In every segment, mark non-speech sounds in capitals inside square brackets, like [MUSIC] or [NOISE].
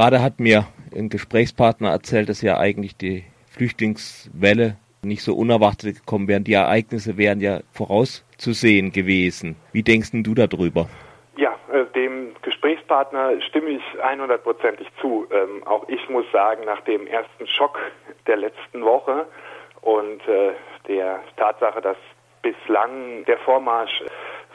Gerade hat mir ein Gesprächspartner erzählt, dass ja eigentlich die Flüchtlingswelle nicht so unerwartet gekommen wären. Die Ereignisse wären ja vorauszusehen gewesen. Wie denkst du darüber? Ja, äh, dem Gesprächspartner stimme ich 100%ig zu. Ähm, auch ich muss sagen, nach dem ersten Schock der letzten Woche und äh, der Tatsache, dass bislang der Vormarsch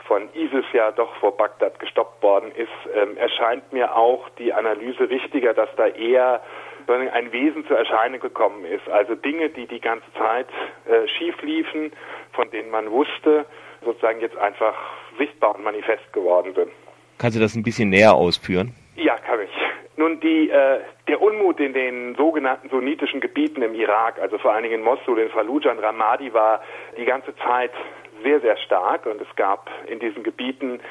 von ISIS ja doch vor Bagdad gestoppt worden ist, ähm, erscheint mir auch die Analyse richtiger, dass da eher ein Wesen zur Erscheinung gekommen ist. Also Dinge, die die ganze Zeit äh, schief liefen, von denen man wusste, sozusagen jetzt einfach sichtbar und manifest geworden sind. Kannst du das ein bisschen näher ausführen? Ja, kann ich. Nun, die, äh, der Unmut in den sogenannten sunnitischen Gebieten im Irak, also vor allen Dingen in Mosul, in Fallujah und Ramadi, war die ganze Zeit sehr, sehr stark und es gab in diesen Gebieten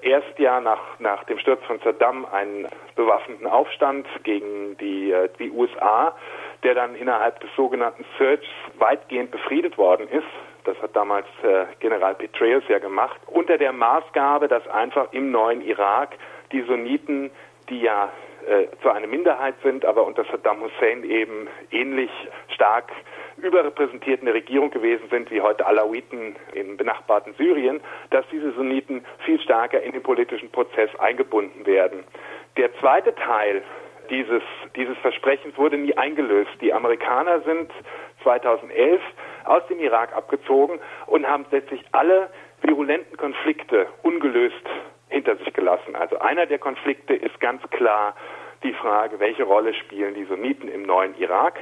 erst ja nach, nach dem Sturz von Saddam einen bewaffneten Aufstand gegen die, äh, die USA, der dann innerhalb des sogenannten Search weitgehend befriedet worden ist. Das hat damals äh, General Petraeus ja gemacht, unter der Maßgabe, dass einfach im neuen Irak die Sunniten, die ja äh, zwar eine Minderheit sind, aber unter Saddam Hussein eben ähnlich stark überrepräsentiert in der Regierung gewesen sind wie heute Alawiten im benachbarten Syrien, dass diese Sunniten viel stärker in den politischen Prozess eingebunden werden. Der zweite Teil dieses, dieses Versprechens wurde nie eingelöst. Die Amerikaner sind 2011 aus dem Irak abgezogen und haben letztlich alle virulenten Konflikte ungelöst hinter sich gelassen. Also einer der Konflikte ist ganz klar die Frage, welche Rolle spielen die Sunniten im neuen Irak?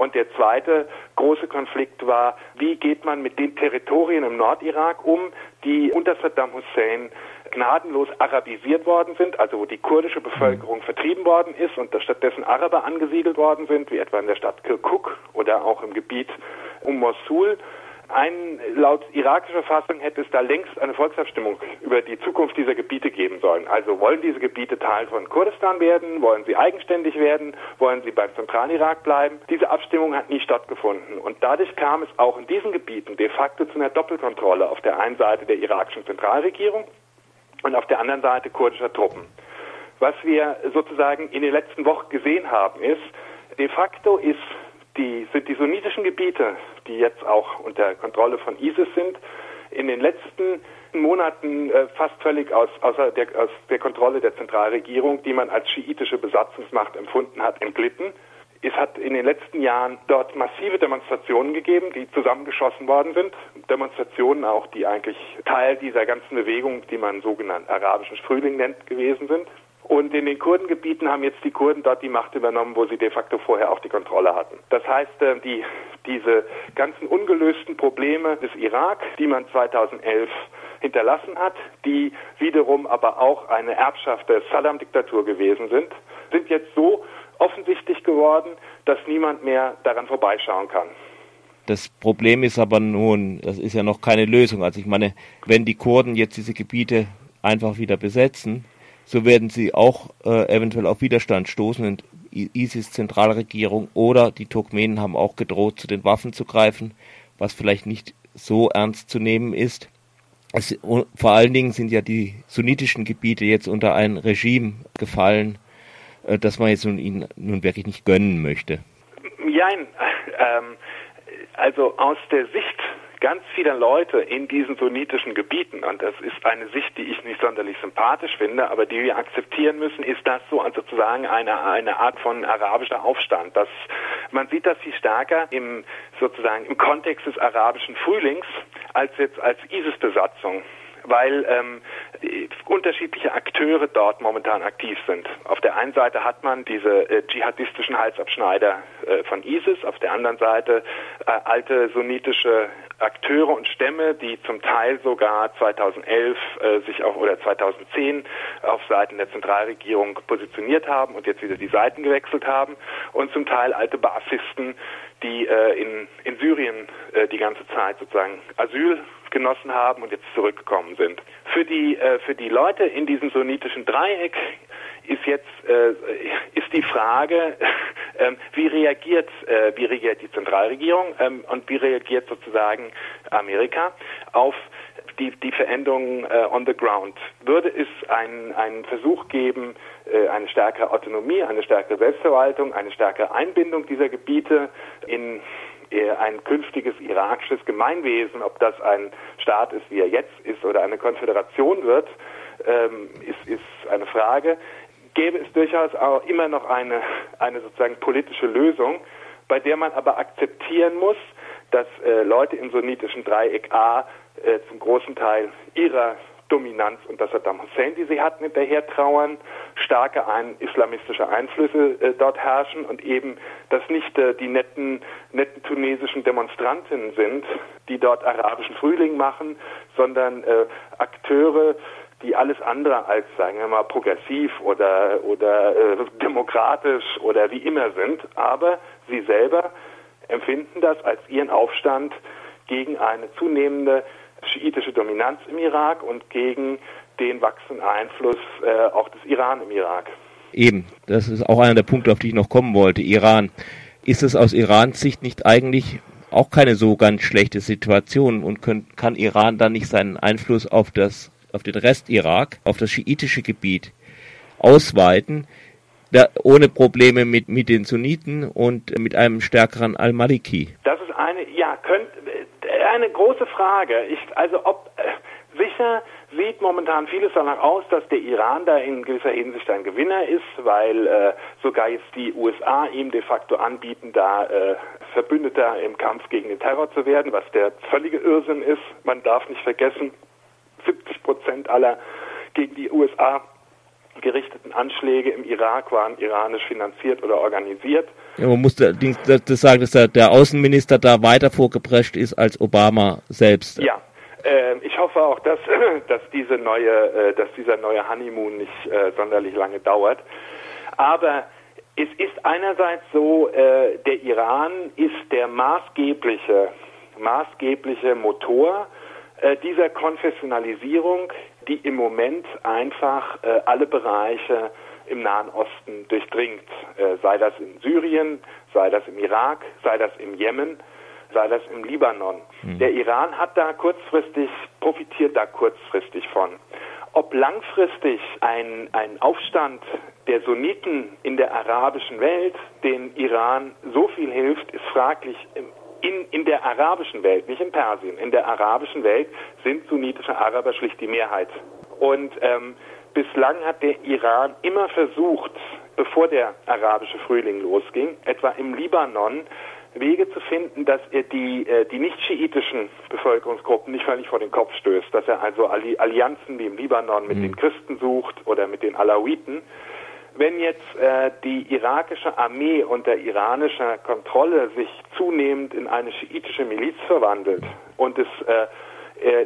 Und der zweite große Konflikt war, wie geht man mit den Territorien im Nordirak um, die unter Saddam Hussein gnadenlos arabisiert worden sind, also wo die kurdische Bevölkerung mhm. vertrieben worden ist und stattdessen Araber angesiedelt worden sind, wie etwa in der Stadt Kirkuk oder auch im Gebiet um Mosul. Ein, laut irakischer Fassung hätte es da längst eine Volksabstimmung über die Zukunft dieser Gebiete geben sollen. Also wollen diese Gebiete Teil von Kurdistan werden? Wollen sie eigenständig werden? Wollen sie beim Zentralirak bleiben? Diese Abstimmung hat nie stattgefunden. Und dadurch kam es auch in diesen Gebieten de facto zu einer Doppelkontrolle auf der einen Seite der irakischen Zentralregierung und auf der anderen Seite kurdischer Truppen. Was wir sozusagen in den letzten Wochen gesehen haben, ist, de facto ist die, die sunnitischen Gebiete, die jetzt auch unter Kontrolle von ISIS sind, in den letzten Monaten äh, fast völlig aus, außer der, aus der Kontrolle der Zentralregierung, die man als schiitische Besatzungsmacht empfunden hat, entglitten. Es hat in den letzten Jahren dort massive Demonstrationen gegeben, die zusammengeschossen worden sind. Demonstrationen auch, die eigentlich Teil dieser ganzen Bewegung, die man sogenannt arabischen Frühling nennt, gewesen sind. Und in den Kurdengebieten haben jetzt die Kurden dort die Macht übernommen, wo sie de facto vorher auch die Kontrolle hatten. Das heißt, äh, die, diese ganzen ungelösten Probleme des Irak, die man 2011 hinterlassen hat, die wiederum aber auch eine Erbschaft der Saddam-Diktatur gewesen sind, sind jetzt so offensichtlich geworden, dass niemand mehr daran vorbeischauen kann. Das Problem ist aber nun, das ist ja noch keine Lösung. Also ich meine, wenn die Kurden jetzt diese Gebiete einfach wieder besetzen, so werden sie auch äh, eventuell auf Widerstand stoßen. Und ISIS-Zentralregierung oder die Turkmenen haben auch gedroht, zu den Waffen zu greifen, was vielleicht nicht so ernst zu nehmen ist. Es, vor allen Dingen sind ja die sunnitischen Gebiete jetzt unter ein Regime gefallen, äh, das man jetzt nun ihnen nun wirklich nicht gönnen möchte. Nein, [LAUGHS] ähm, also aus der Sicht ganz viele Leute in diesen sunnitischen Gebieten, und das ist eine Sicht, die ich nicht sonderlich sympathisch finde, aber die wir akzeptieren müssen, ist das so sozusagen eine, eine Art von arabischer Aufstand. Das, man sieht das viel stärker im, sozusagen im Kontext des arabischen Frühlings als jetzt als ISIS-Besatzung weil ähm, unterschiedliche Akteure dort momentan aktiv sind. Auf der einen Seite hat man diese äh, dschihadistischen Halsabschneider äh, von ISIS, auf der anderen Seite äh, alte sunnitische Akteure und Stämme, die zum Teil sogar 2011 äh, sich auch oder 2010 auf Seiten der Zentralregierung positioniert haben und jetzt wieder die Seiten gewechselt haben und zum Teil alte Basisten, die äh, in, in Syrien äh, die ganze Zeit sozusagen Asyl genossen haben und jetzt zurückgekommen sind. Für die, äh, für die Leute in diesem sunnitischen Dreieck ist jetzt äh, ist die Frage, [LAUGHS] äh, wie reagiert äh, wie reagiert die Zentralregierung ähm, und wie reagiert sozusagen Amerika auf die, die Veränderungen äh, on the ground. Würde es einen, einen Versuch geben, äh, eine stärkere Autonomie, eine stärkere Selbstverwaltung, eine stärkere Einbindung dieser Gebiete in ein künftiges irakisches Gemeinwesen, ob das ein Staat ist, wie er jetzt ist, oder eine Konföderation wird, ähm, ist, ist eine Frage. Gäbe es durchaus auch immer noch eine, eine sozusagen politische Lösung, bei der man aber akzeptieren muss, dass äh, Leute im sunnitischen Dreieck A äh, zum großen Teil ihrer Dominanz unter Saddam Hussein, die sie hatten, hinterher trauern, starke ein, islamistische Einflüsse äh, dort herrschen und eben, dass nicht äh, die netten, netten tunesischen Demonstrantinnen sind, die dort arabischen Frühling machen, sondern äh, Akteure, die alles andere als, sagen wir mal, progressiv oder, oder äh, demokratisch oder wie immer sind, aber sie selber empfinden das als ihren Aufstand gegen eine zunehmende schiitische Dominanz im Irak und gegen den wachsenden Einfluss äh, auch des Iran im Irak. Eben, das ist auch einer der Punkte, auf die ich noch kommen wollte. Iran. Ist es aus Irans Sicht nicht eigentlich auch keine so ganz schlechte Situation und können, kann Iran dann nicht seinen Einfluss auf das, auf den Rest Irak, auf das schiitische Gebiet ausweiten, da, ohne Probleme mit, mit den Sunniten und mit einem stärkeren Al-Maliki? Das ist eine, ja, könnt, eine große Frage. Ich, also ob äh, sicher sieht momentan vieles danach aus, dass der Iran da in gewisser Hinsicht ein Gewinner ist, weil äh, sogar jetzt die USA ihm de facto anbieten, da äh, Verbündeter im Kampf gegen den Terror zu werden, was der völlige Irrsinn ist. Man darf nicht vergessen, 70 Prozent aller gegen die USA gerichteten Anschläge im Irak waren iranisch finanziert oder organisiert. Ja, man muss das, das sagen, dass der, Außenminister da weiter vorgeprescht ist als Obama selbst. Ja, äh, ich hoffe auch, dass, [CLEARS THROAT] dass diese neue, äh, dass dieser neue Honeymoon nicht äh, sonderlich lange dauert. Aber es ist einerseits so, äh, der Iran ist der maßgebliche, maßgebliche Motor dieser Konfessionalisierung, die im Moment einfach äh, alle Bereiche im Nahen Osten durchdringt, äh, sei das in Syrien, sei das im Irak, sei das im Jemen, sei das im Libanon. Mhm. Der Iran hat da kurzfristig, profitiert da kurzfristig von. Ob langfristig ein, ein Aufstand der Sunniten in der arabischen Welt den Iran so viel hilft, ist fraglich in, in der arabischen Welt, nicht in Persien, in der arabischen Welt sind sunnitische Araber schlicht die Mehrheit. Und ähm, bislang hat der Iran immer versucht, bevor der arabische Frühling losging, etwa im Libanon, Wege zu finden, dass er die, äh, die nicht-schiitischen Bevölkerungsgruppen nicht völlig vor den Kopf stößt, dass er also Allianzen wie im Libanon mit mhm. den Christen sucht oder mit den Alawiten wenn jetzt äh, die irakische Armee unter iranischer Kontrolle sich zunehmend in eine schiitische Miliz verwandelt und es äh,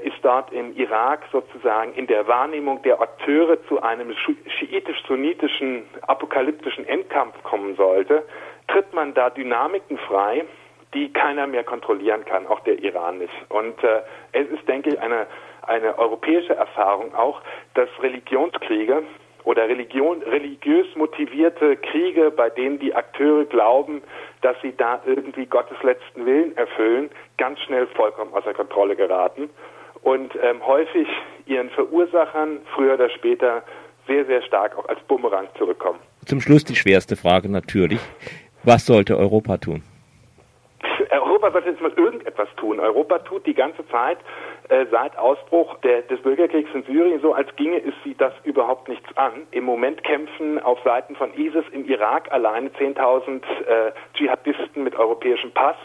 ist dort im Irak sozusagen in der Wahrnehmung der Akteure zu einem schiitisch-sunnitischen apokalyptischen Endkampf kommen sollte, tritt man da Dynamiken frei, die keiner mehr kontrollieren kann, auch der Iran nicht. Und äh, es ist, denke ich, eine, eine europäische Erfahrung auch, dass Religionskriege oder Religion, religiös motivierte Kriege, bei denen die Akteure glauben, dass sie da irgendwie Gottes letzten Willen erfüllen, ganz schnell vollkommen außer Kontrolle geraten und ähm, häufig ihren Verursachern früher oder später sehr, sehr stark auch als Bumerang zurückkommen. Zum Schluss die schwerste Frage natürlich. Was sollte Europa tun? Europa sollte jetzt mal irgendetwas tun. Europa tut die ganze Zeit äh, seit Ausbruch der, des Bürgerkriegs in Syrien so, als ginge es sie das überhaupt nichts an. Im Moment kämpfen auf Seiten von ISIS im Irak alleine 10.000 äh, Dschihadisten mit europäischem Pass,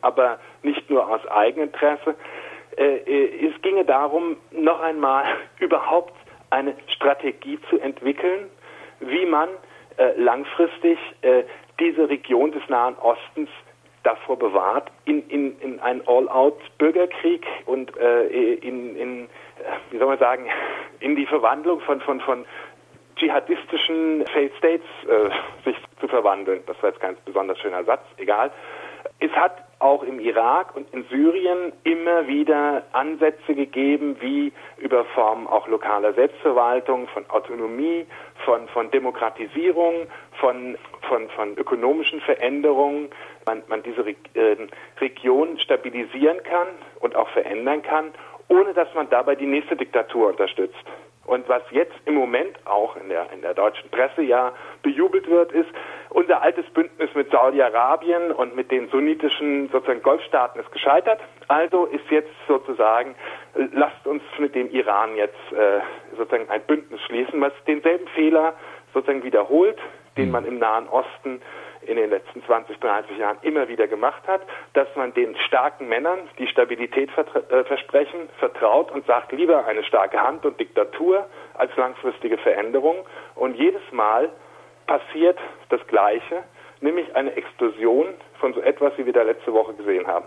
aber nicht nur aus Eigeninteresse. Äh, äh, es ginge darum, noch einmal [LAUGHS] überhaupt eine Strategie zu entwickeln, wie man äh, langfristig diese Region des Nahen Ostens davor bewahrt, in, in, in einen All-out-Bürgerkrieg und äh, in, in, äh, wie soll man sagen, in die Verwandlung von, von, von dschihadistischen Failed States äh, sich zu verwandeln. Das war jetzt kein besonders schöner Satz, egal. Es hat auch im Irak und in Syrien immer wieder Ansätze gegeben, wie über Formen auch lokaler Selbstverwaltung, von Autonomie, von, von Demokratisierung, von, von, von ökonomischen Veränderungen, man, man diese Re äh, Region stabilisieren kann und auch verändern kann, ohne dass man dabei die nächste Diktatur unterstützt. Und was jetzt im Moment auch in der, in der deutschen Presse ja bejubelt wird, ist, unser altes Bündnis mit Saudi-Arabien und mit den sunnitischen sozusagen Golfstaaten ist gescheitert. Also ist jetzt sozusagen, lasst uns mit dem Iran jetzt äh, sozusagen ein Bündnis schließen, was denselben Fehler sozusagen wiederholt, den man im Nahen Osten in den letzten 20, 30 Jahren immer wieder gemacht hat, dass man den starken Männern, die Stabilität äh, versprechen, vertraut und sagt lieber eine starke Hand und Diktatur als langfristige Veränderung. Und jedes Mal passiert das Gleiche, nämlich eine Explosion von so etwas, wie wir da letzte Woche gesehen haben.